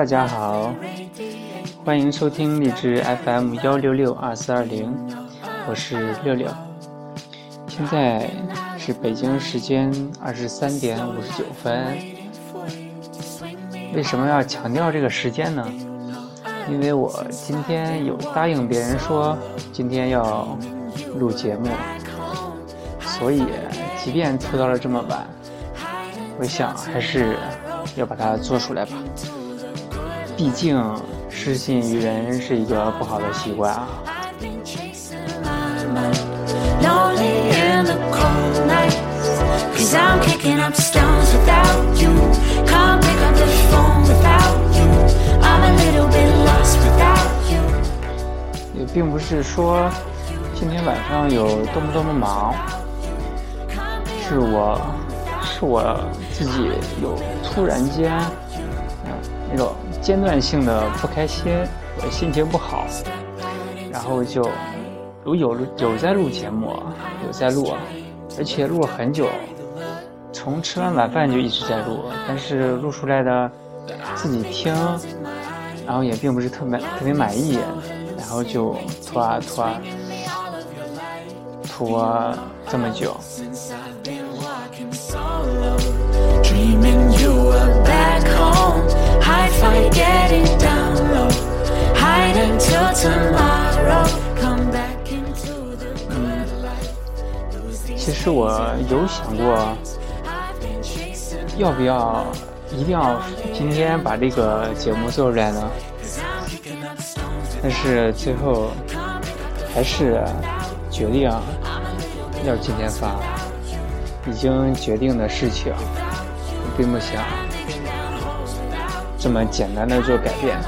大家好，欢迎收听荔枝 FM 幺六六二四二零，我是六六。现在是北京时间二十三点五十九分。为什么要强调这个时间呢？因为我今天有答应别人说今天要录节目，所以即便拖到了这么晚，我想还是要把它做出来吧。毕竟失信于人是一个不好的习惯啊。也并不是说今天晚上有多么多么忙，是我是我自己有突然间嗯那种间断性的不开心，心情不好，然后就有有有在录节目，有在录，而且录了很久，从吃完晚饭就一直在录，但是录出来的自己听，然后也并不是特别特别满意。然后就拖啊拖啊拖这么久。其实我有想过，要不要一定要今天把这个节目做出来呢？但是最后还是决定要今天发，已经决定的事情，并不想这么简单的做改变。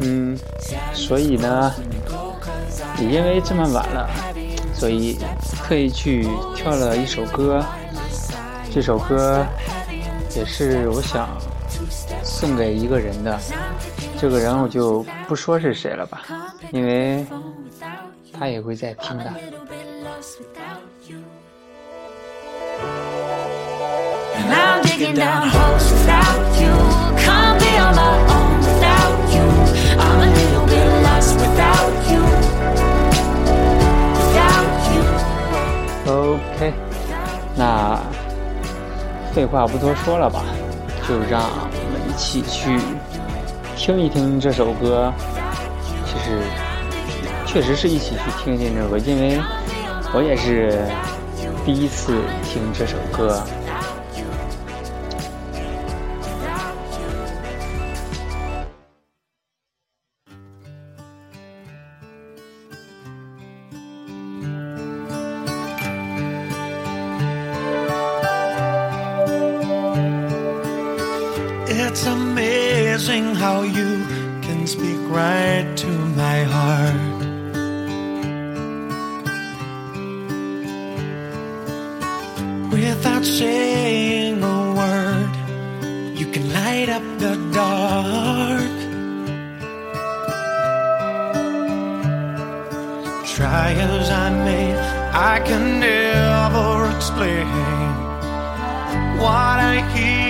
嗯。所以呢，也因为这么晚了，所以特意去挑了一首歌。这首歌也是我想送给一个人的，这个人我就不说是谁了吧，因为他也会在听的。OK，那废话不多说了吧，就让我们一一起去听一听这首歌。其实，确实是一起去听一听这首歌，因为我也是第一次听这首歌。It's amazing how you can speak right to my heart. Without saying a word, you can light up the dark. Try as I may, I can never explain what I hear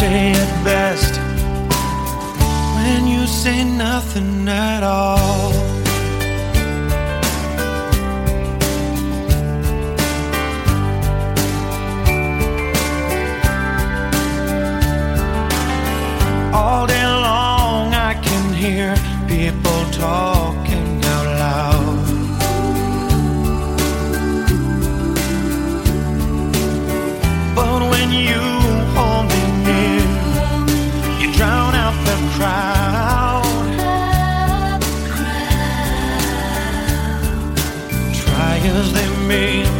Say it best when you say nothing at all. All day long, I can hear people talking as they mean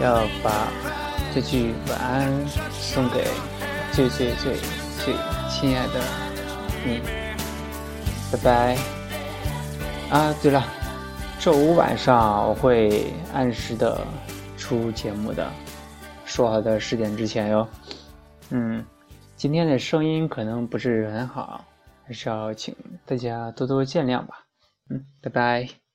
要把这句晚安送给最最最最亲爱的你，拜拜。啊，对了，周五晚上我会按时的出节目的，说好的十点之前哟。嗯，今天的声音可能不是很好，还是要请大家多多见谅吧。嗯，拜拜。